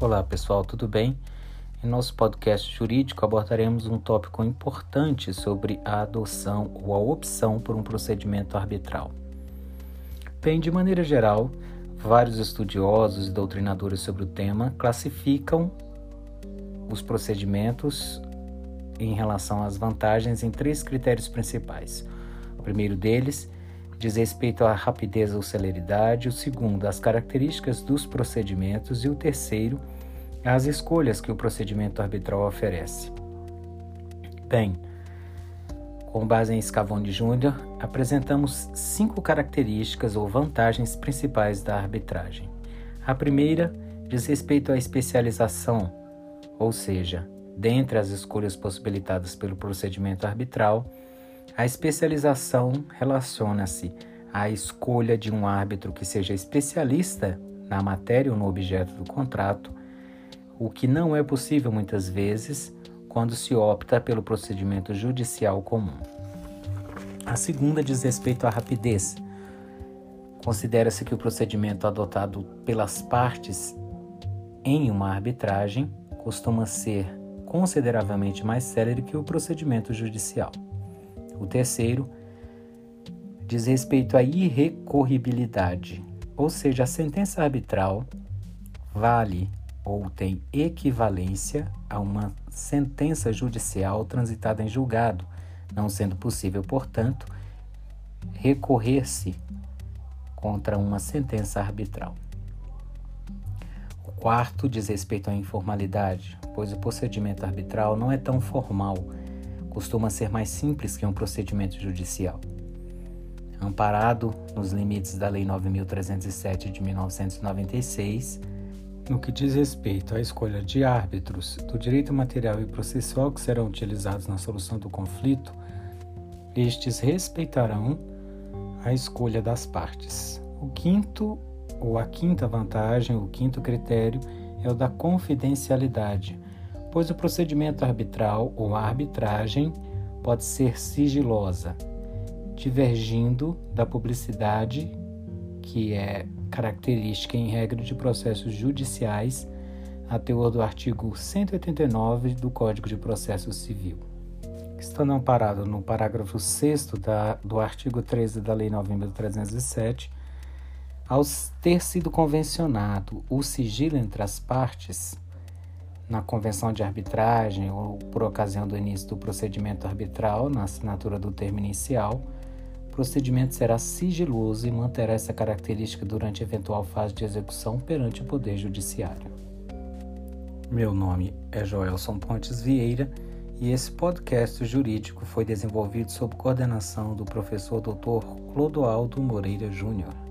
Olá pessoal, tudo bem? Em nosso podcast jurídico abordaremos um tópico importante sobre a adoção ou a opção por um procedimento arbitral. Bem, de maneira geral, vários estudiosos e doutrinadores sobre o tema classificam os procedimentos em relação às vantagens em três critérios principais. O primeiro deles diz respeito à rapidez ou celeridade, o segundo, às características dos procedimentos e o terceiro, às escolhas que o procedimento arbitral oferece. Bem, com base em Scavone Júnior, apresentamos cinco características ou vantagens principais da arbitragem. A primeira diz respeito à especialização, ou seja, dentre as escolhas possibilitadas pelo procedimento arbitral, a especialização relaciona-se à escolha de um árbitro que seja especialista na matéria ou no objeto do contrato, o que não é possível muitas vezes quando se opta pelo procedimento judicial comum. A segunda diz respeito à rapidez. Considera-se que o procedimento adotado pelas partes em uma arbitragem costuma ser consideravelmente mais célere que o procedimento judicial. O terceiro diz respeito à irrecorribilidade, ou seja, a sentença arbitral vale ou tem equivalência a uma sentença judicial transitada em julgado, não sendo possível, portanto, recorrer-se contra uma sentença arbitral. O quarto diz respeito à informalidade, pois o procedimento arbitral não é tão formal costuma ser mais simples que um procedimento judicial. Amparado nos limites da Lei 9307 de 1996, no que diz respeito à escolha de árbitros do direito material e processual que serão utilizados na solução do conflito, estes respeitarão a escolha das partes. O quinto ou a quinta vantagem, o quinto critério é o da confidencialidade, pois o procedimento arbitral ou arbitragem pode ser sigilosa, divergindo da publicidade, que é característica em regra de processos judiciais, a teor do artigo 189 do Código de Processo Civil. Estando amparado no parágrafo 6 do artigo 13 da Lei 9.307, ao ter sido convencionado o sigilo entre as partes, na convenção de arbitragem ou por ocasião do início do procedimento arbitral, na assinatura do termo inicial, o procedimento será sigiloso e manterá essa característica durante eventual fase de execução perante o Poder Judiciário. Meu nome é Joelson Pontes Vieira e esse podcast jurídico foi desenvolvido sob coordenação do professor Dr. Clodoaldo Moreira Júnior.